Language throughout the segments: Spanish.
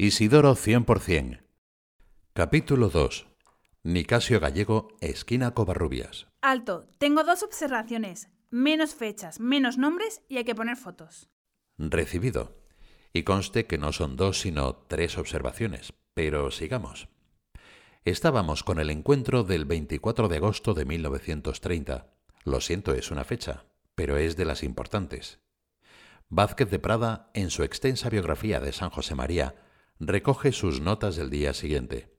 Isidoro 100%. Capítulo 2. Nicasio Gallego, esquina Covarrubias. Alto, tengo dos observaciones. Menos fechas, menos nombres y hay que poner fotos. Recibido. Y conste que no son dos sino tres observaciones. Pero sigamos. Estábamos con el encuentro del 24 de agosto de 1930. Lo siento, es una fecha, pero es de las importantes. Vázquez de Prada, en su extensa biografía de San José María, recoge sus notas del día siguiente.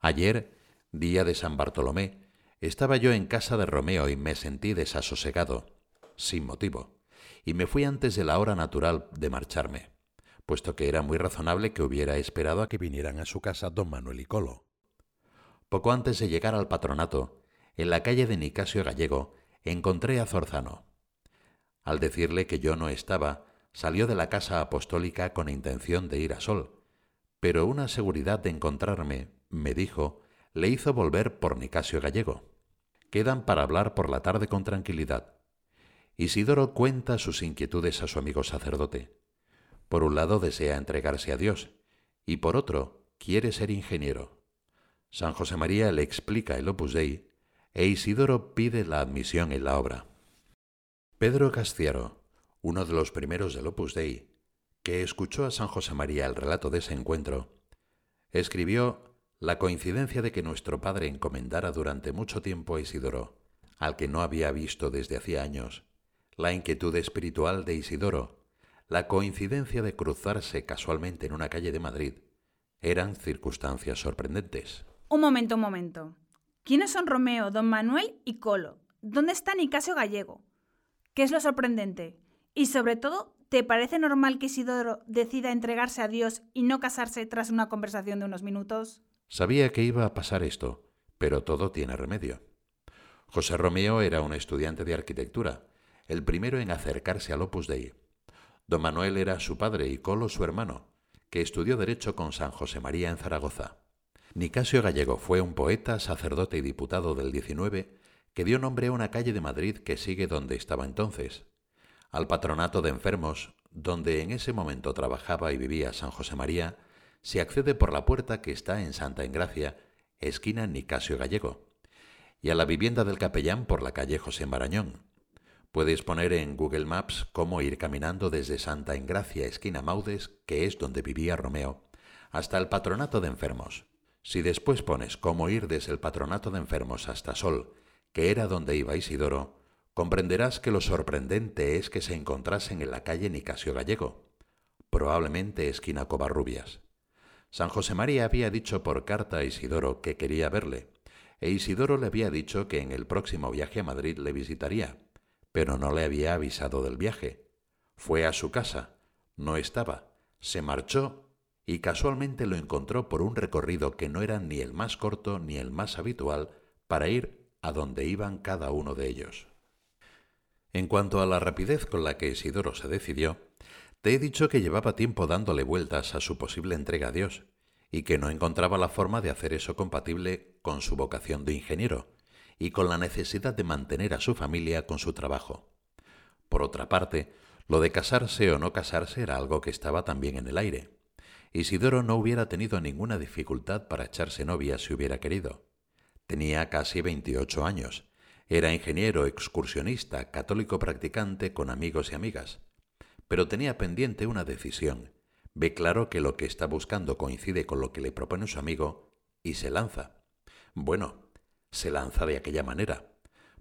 Ayer, día de San Bartolomé, estaba yo en casa de Romeo y me sentí desasosegado, sin motivo, y me fui antes de la hora natural de marcharme, puesto que era muy razonable que hubiera esperado a que vinieran a su casa don Manuel y Colo. Poco antes de llegar al patronato, en la calle de Nicasio Gallego, encontré a Zorzano. Al decirle que yo no estaba, salió de la casa apostólica con intención de ir a Sol, pero una seguridad de encontrarme, me dijo, le hizo volver por Nicasio Gallego. Quedan para hablar por la tarde con tranquilidad. Isidoro cuenta sus inquietudes a su amigo sacerdote. Por un lado desea entregarse a Dios y por otro quiere ser ingeniero. San José María le explica el opus dei e Isidoro pide la admisión en la obra. Pedro Castiaro, uno de los primeros del opus dei, que escuchó a San José María el relato de ese encuentro, escribió la coincidencia de que nuestro padre encomendara durante mucho tiempo a Isidoro, al que no había visto desde hacía años, la inquietud espiritual de Isidoro, la coincidencia de cruzarse casualmente en una calle de Madrid, eran circunstancias sorprendentes. Un momento, un momento. ¿Quiénes son Romeo, don Manuel y Colo? ¿Dónde está Nicasio Gallego? ¿Qué es lo sorprendente? Y sobre todo, ¿Te parece normal que Isidoro decida entregarse a Dios y no casarse tras una conversación de unos minutos? Sabía que iba a pasar esto, pero todo tiene remedio. José Romeo era un estudiante de arquitectura, el primero en acercarse al Opus Dei. Don Manuel era su padre y Colo su hermano, que estudió Derecho con San José María en Zaragoza. Nicasio Gallego fue un poeta, sacerdote y diputado del XIX que dio nombre a una calle de Madrid que sigue donde estaba entonces, al patronato de enfermos, donde en ese momento trabajaba y vivía San José María, se accede por la puerta que está en Santa Engracia, esquina Nicasio Gallego, y a la vivienda del capellán por la calle José Marañón. Puedes poner en Google Maps cómo ir caminando desde Santa Engracia, esquina Maudes, que es donde vivía Romeo, hasta el patronato de enfermos. Si después pones cómo ir desde el patronato de enfermos hasta Sol, que era donde iba Isidoro, comprenderás que lo sorprendente es que se encontrasen en la calle Nicasio Gallego, probablemente esquina Covarrubias. San José María había dicho por carta a Isidoro que quería verle, e Isidoro le había dicho que en el próximo viaje a Madrid le visitaría, pero no le había avisado del viaje. Fue a su casa, no estaba, se marchó y casualmente lo encontró por un recorrido que no era ni el más corto ni el más habitual para ir a donde iban cada uno de ellos. En cuanto a la rapidez con la que Isidoro se decidió, te he dicho que llevaba tiempo dándole vueltas a su posible entrega a Dios y que no encontraba la forma de hacer eso compatible con su vocación de ingeniero y con la necesidad de mantener a su familia con su trabajo. Por otra parte, lo de casarse o no casarse era algo que estaba también en el aire. Isidoro no hubiera tenido ninguna dificultad para echarse novia si hubiera querido. Tenía casi veintiocho años era ingeniero excursionista, católico practicante con amigos y amigas. Pero tenía pendiente una decisión. Ve claro que lo que está buscando coincide con lo que le propone su amigo y se lanza. Bueno, se lanza de aquella manera,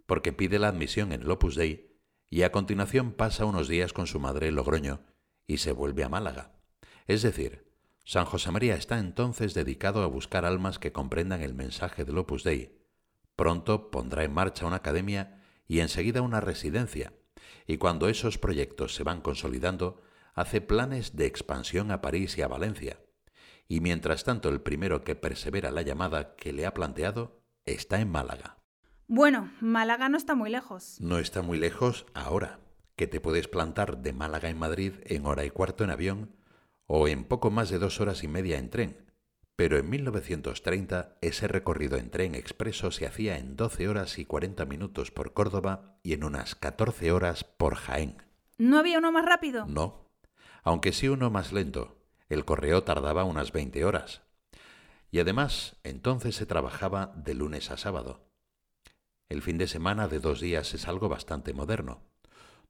porque pide la admisión en el Opus Dei y a continuación pasa unos días con su madre en Logroño y se vuelve a Málaga. Es decir, San José María está entonces dedicado a buscar almas que comprendan el mensaje del Opus Dei, Pronto pondrá en marcha una academia y enseguida una residencia, y cuando esos proyectos se van consolidando, hace planes de expansión a París y a Valencia. Y mientras tanto el primero que persevera la llamada que le ha planteado está en Málaga. Bueno, Málaga no está muy lejos. No está muy lejos ahora, que te puedes plantar de Málaga en Madrid en hora y cuarto en avión o en poco más de dos horas y media en tren, pero en 1930 ese recorrido en tren expreso se hacía en 12 horas y 40 minutos por Córdoba y en unas 14 horas por Jaén. ¿No había uno más rápido? No, aunque sí uno más lento, El correo tardaba unas 20 horas. Y además, entonces se trabajaba de lunes a sábado. El fin de semana de dos días es algo bastante moderno.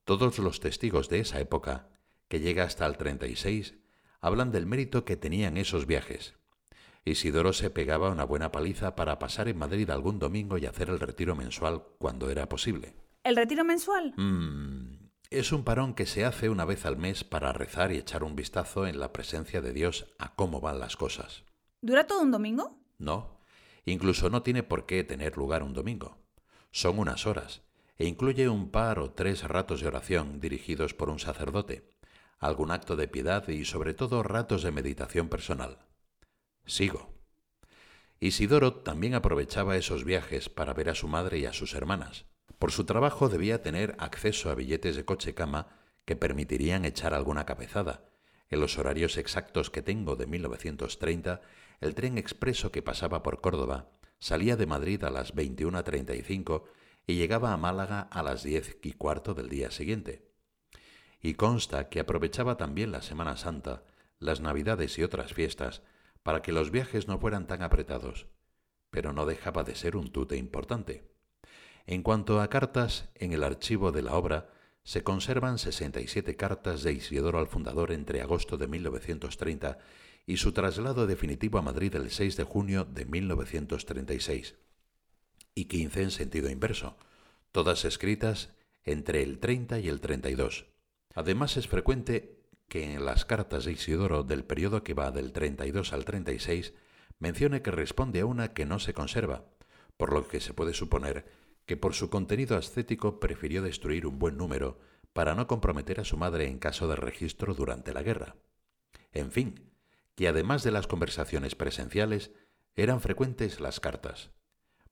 Todos los testigos de esa época, que llega hasta el 36, hablan del mérito que tenían esos viajes. Isidoro se pegaba una buena paliza para pasar en Madrid algún domingo y hacer el retiro mensual cuando era posible. ¿El retiro mensual? Mm, es un parón que se hace una vez al mes para rezar y echar un vistazo en la presencia de Dios a cómo van las cosas. ¿Dura todo un domingo? No, incluso no tiene por qué tener lugar un domingo. Son unas horas e incluye un par o tres ratos de oración dirigidos por un sacerdote, algún acto de piedad y sobre todo ratos de meditación personal. Sigo. Isidoro también aprovechaba esos viajes para ver a su madre y a sus hermanas. Por su trabajo debía tener acceso a billetes de coche-cama que permitirían echar alguna cabezada. En los horarios exactos que tengo de 1930, el tren expreso que pasaba por Córdoba salía de Madrid a las 21.35 y llegaba a Málaga a las 10 y cuarto del día siguiente. Y consta que aprovechaba también la Semana Santa, las Navidades y otras fiestas para que los viajes no fueran tan apretados, pero no dejaba de ser un tute importante. En cuanto a cartas, en el archivo de la obra se conservan 67 cartas de Isidoro al fundador entre agosto de 1930 y su traslado definitivo a Madrid el 6 de junio de 1936, y 15 en sentido inverso, todas escritas entre el 30 y el 32. Además es frecuente que en las cartas de Isidoro del periodo que va del 32 al 36 mencione que responde a una que no se conserva, por lo que se puede suponer que por su contenido ascético prefirió destruir un buen número para no comprometer a su madre en caso de registro durante la guerra. En fin, que además de las conversaciones presenciales, eran frecuentes las cartas,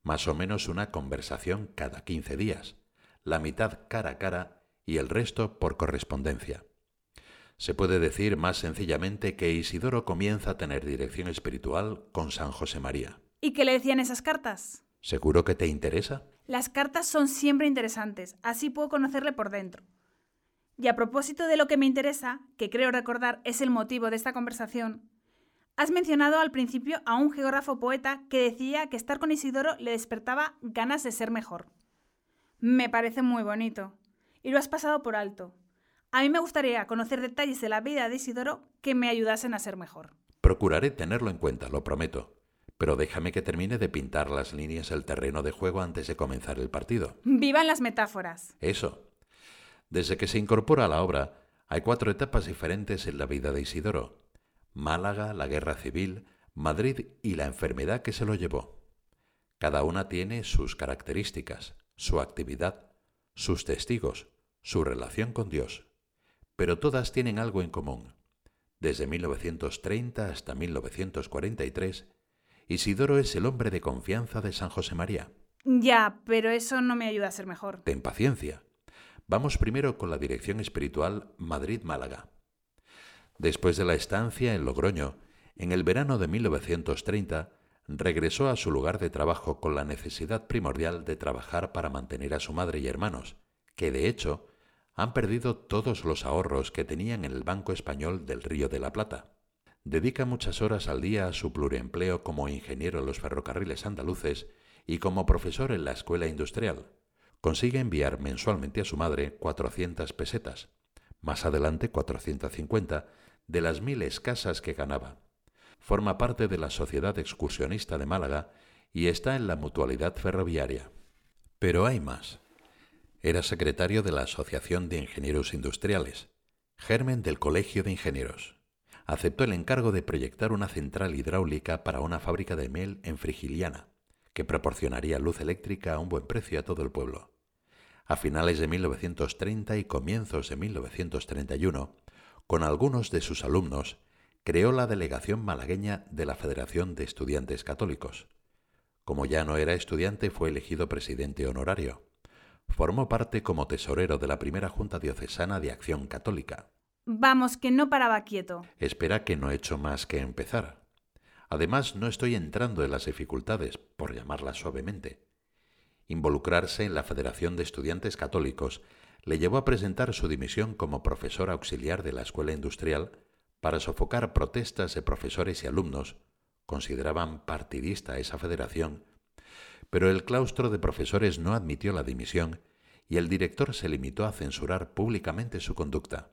más o menos una conversación cada quince días, la mitad cara a cara y el resto por correspondencia. Se puede decir más sencillamente que Isidoro comienza a tener dirección espiritual con San José María. ¿Y qué le decían esas cartas? ¿Seguro que te interesa? Las cartas son siempre interesantes, así puedo conocerle por dentro. Y a propósito de lo que me interesa, que creo recordar es el motivo de esta conversación, has mencionado al principio a un geógrafo poeta que decía que estar con Isidoro le despertaba ganas de ser mejor. Me parece muy bonito. Y lo has pasado por alto. A mí me gustaría conocer detalles de la vida de Isidoro que me ayudasen a ser mejor. Procuraré tenerlo en cuenta, lo prometo. Pero déjame que termine de pintar las líneas del terreno de juego antes de comenzar el partido. ¡Vivan las metáforas! Eso. Desde que se incorpora a la obra, hay cuatro etapas diferentes en la vida de Isidoro. Málaga, la guerra civil, Madrid y la enfermedad que se lo llevó. Cada una tiene sus características, su actividad, sus testigos, su relación con Dios pero todas tienen algo en común. Desde 1930 hasta 1943, Isidoro es el hombre de confianza de San José María. Ya, pero eso no me ayuda a ser mejor. Ten paciencia. Vamos primero con la dirección espiritual Madrid-Málaga. Después de la estancia en Logroño, en el verano de 1930, regresó a su lugar de trabajo con la necesidad primordial de trabajar para mantener a su madre y hermanos, que de hecho han perdido todos los ahorros que tenían en el Banco Español del Río de la Plata. Dedica muchas horas al día a su pluriempleo como ingeniero en los ferrocarriles andaluces y como profesor en la escuela industrial. Consigue enviar mensualmente a su madre 400 pesetas, más adelante 450, de las mil escasas que ganaba. Forma parte de la Sociedad Excursionista de Málaga y está en la Mutualidad Ferroviaria. Pero hay más. Era secretario de la Asociación de Ingenieros Industriales, germen del Colegio de Ingenieros. Aceptó el encargo de proyectar una central hidráulica para una fábrica de miel en Frigiliana, que proporcionaría luz eléctrica a un buen precio a todo el pueblo. A finales de 1930 y comienzos de 1931, con algunos de sus alumnos, creó la delegación malagueña de la Federación de Estudiantes Católicos. Como ya no era estudiante, fue elegido presidente honorario. Formó parte como tesorero de la primera Junta Diocesana de Acción Católica. Vamos, que no paraba quieto. Espera que no he hecho más que empezar. Además, no estoy entrando en las dificultades, por llamarlas suavemente. Involucrarse en la Federación de Estudiantes Católicos le llevó a presentar su dimisión como profesor auxiliar de la Escuela Industrial para sofocar protestas de profesores y alumnos, consideraban partidista esa federación, pero el claustro de profesores no admitió la dimisión y el director se limitó a censurar públicamente su conducta.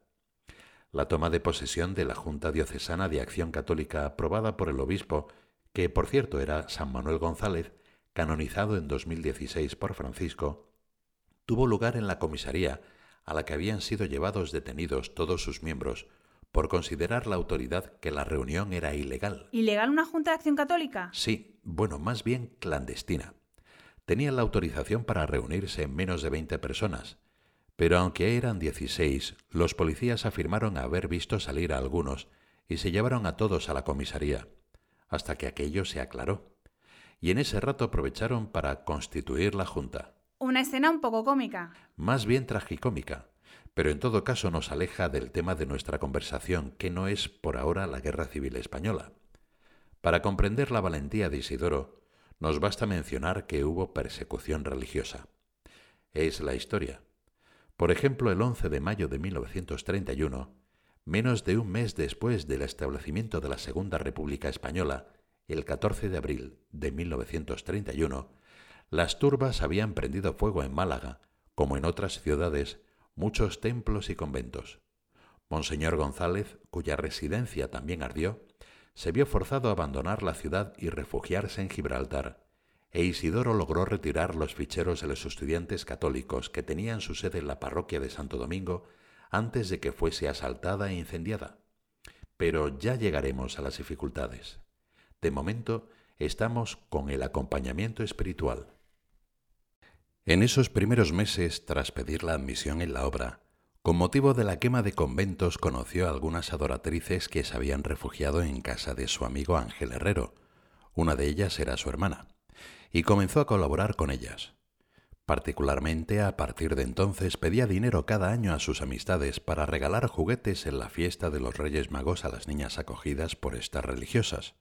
La toma de posesión de la Junta Diocesana de Acción Católica aprobada por el obispo, que por cierto era San Manuel González, canonizado en 2016 por Francisco, tuvo lugar en la comisaría a la que habían sido llevados detenidos todos sus miembros por considerar la autoridad que la reunión era ilegal. ¿Ilegal una Junta de Acción Católica? Sí, bueno, más bien clandestina tenían la autorización para reunirse en menos de 20 personas, pero aunque eran 16, los policías afirmaron haber visto salir a algunos y se llevaron a todos a la comisaría, hasta que aquello se aclaró. Y en ese rato aprovecharon para constituir la Junta. Una escena un poco cómica. Más bien tragicómica, pero en todo caso nos aleja del tema de nuestra conversación, que no es por ahora la Guerra Civil Española. Para comprender la valentía de Isidoro, nos basta mencionar que hubo persecución religiosa. Es la historia. Por ejemplo, el 11 de mayo de 1931, menos de un mes después del establecimiento de la Segunda República Española, el 14 de abril de 1931, las turbas habían prendido fuego en Málaga, como en otras ciudades, muchos templos y conventos. Monseñor González, cuya residencia también ardió, se vio forzado a abandonar la ciudad y refugiarse en Gibraltar, e Isidoro logró retirar los ficheros de los estudiantes católicos que tenían su sede en la parroquia de Santo Domingo antes de que fuese asaltada e incendiada. Pero ya llegaremos a las dificultades. De momento, estamos con el acompañamiento espiritual. En esos primeros meses, tras pedir la admisión en la obra, con motivo de la quema de conventos conoció a algunas adoratrices que se habían refugiado en casa de su amigo Ángel Herrero. Una de ellas era su hermana, y comenzó a colaborar con ellas. Particularmente a partir de entonces pedía dinero cada año a sus amistades para regalar juguetes en la fiesta de los Reyes Magos a las niñas acogidas por estas religiosas.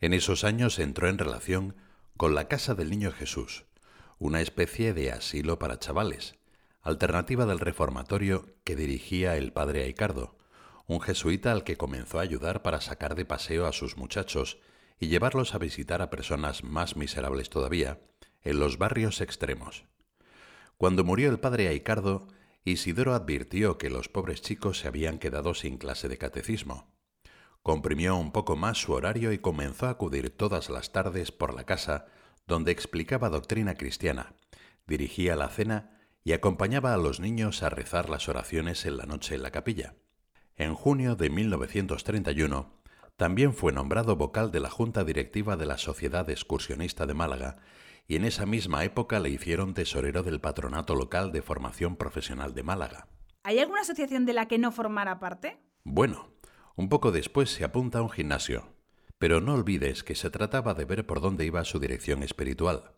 En esos años entró en relación con la Casa del Niño Jesús, una especie de asilo para chavales, alternativa del reformatorio que dirigía el padre Aicardo, un jesuita al que comenzó a ayudar para sacar de paseo a sus muchachos y llevarlos a visitar a personas más miserables todavía, en los barrios extremos. Cuando murió el padre Aicardo, Isidoro advirtió que los pobres chicos se habían quedado sin clase de catecismo. Comprimió un poco más su horario y comenzó a acudir todas las tardes por la casa donde explicaba doctrina cristiana, dirigía la cena y acompañaba a los niños a rezar las oraciones en la noche en la capilla. En junio de 1931 también fue nombrado vocal de la Junta Directiva de la Sociedad Excursionista de Málaga y en esa misma época le hicieron tesorero del Patronato Local de Formación Profesional de Málaga. ¿Hay alguna asociación de la que no formara parte? Bueno, un poco después se apunta a un gimnasio, pero no olvides que se trataba de ver por dónde iba su dirección espiritual.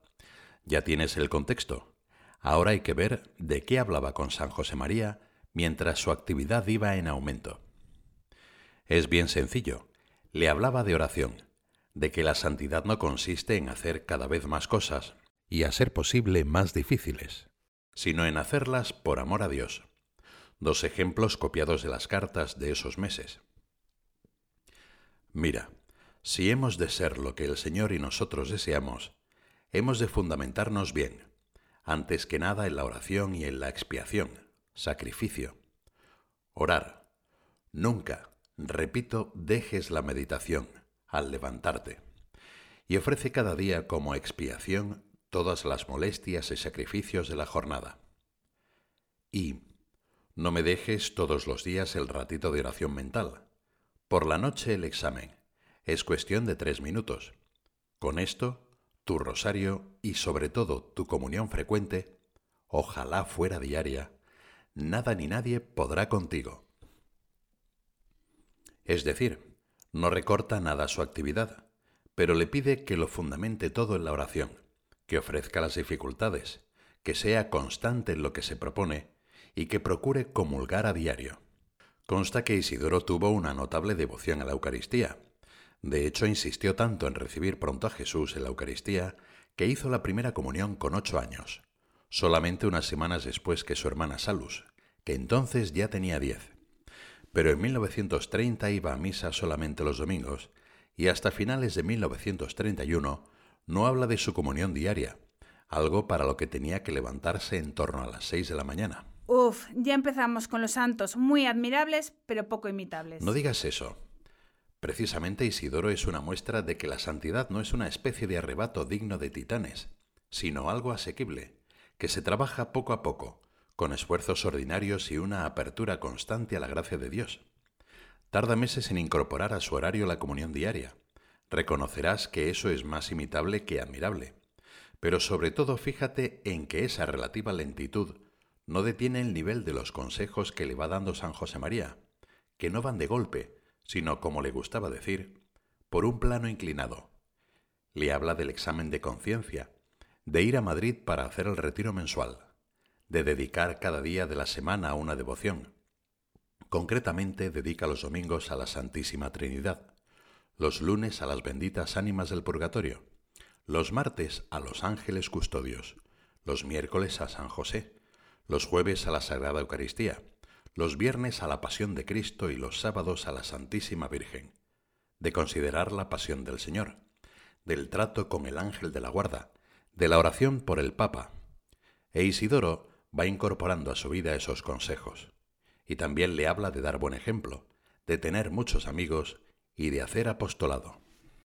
Ya tienes el contexto. Ahora hay que ver de qué hablaba con San José María mientras su actividad iba en aumento. Es bien sencillo. Le hablaba de oración, de que la santidad no consiste en hacer cada vez más cosas, y a ser posible más difíciles, sino en hacerlas por amor a Dios. Dos ejemplos copiados de las cartas de esos meses. Mira, si hemos de ser lo que el Señor y nosotros deseamos, hemos de fundamentarnos bien, antes que nada en la oración y en la expiación, sacrificio. Orar. Nunca, repito, dejes la meditación al levantarte. Y ofrece cada día como expiación todas las molestias y sacrificios de la jornada. Y no me dejes todos los días el ratito de oración mental. Por la noche el examen. Es cuestión de tres minutos. Con esto tu rosario y sobre todo tu comunión frecuente, ojalá fuera diaria, nada ni nadie podrá contigo. Es decir, no recorta nada su actividad, pero le pide que lo fundamente todo en la oración, que ofrezca las dificultades, que sea constante en lo que se propone y que procure comulgar a diario. Consta que Isidoro tuvo una notable devoción a la Eucaristía, de hecho, insistió tanto en recibir pronto a Jesús en la Eucaristía que hizo la primera comunión con ocho años, solamente unas semanas después que su hermana Salus, que entonces ya tenía diez. pero en 1930 iba a misa solamente los domingos y hasta finales de 1931 no habla de su comunión diaria, algo para lo que tenía que levantarse en torno a las seis de la mañana. Uf, ya empezamos con los santos, muy admirables, pero poco imitables. No digas eso. Precisamente Isidoro es una muestra de que la santidad no es una especie de arrebato digno de titanes, sino algo asequible, que se trabaja poco a poco, con esfuerzos ordinarios y una apertura constante a la gracia de Dios. Tarda meses en incorporar a su horario la comunión diaria. Reconocerás que eso es más imitable que admirable. Pero sobre todo fíjate en que esa relativa lentitud no detiene el nivel de los consejos que le va dando San José María, que no van de golpe, sino, como le gustaba decir, por un plano inclinado. Le habla del examen de conciencia, de ir a Madrid para hacer el retiro mensual, de dedicar cada día de la semana a una devoción. Concretamente dedica los domingos a la Santísima Trinidad, los lunes a las benditas ánimas del purgatorio, los martes a los ángeles custodios, los miércoles a San José, los jueves a la Sagrada Eucaristía, los viernes a la Pasión de Cristo y los sábados a la Santísima Virgen, de considerar la pasión del Señor, del trato con el ángel de la guarda, de la oración por el Papa. E Isidoro va incorporando a su vida esos consejos, y también le habla de dar buen ejemplo, de tener muchos amigos y de hacer apostolado.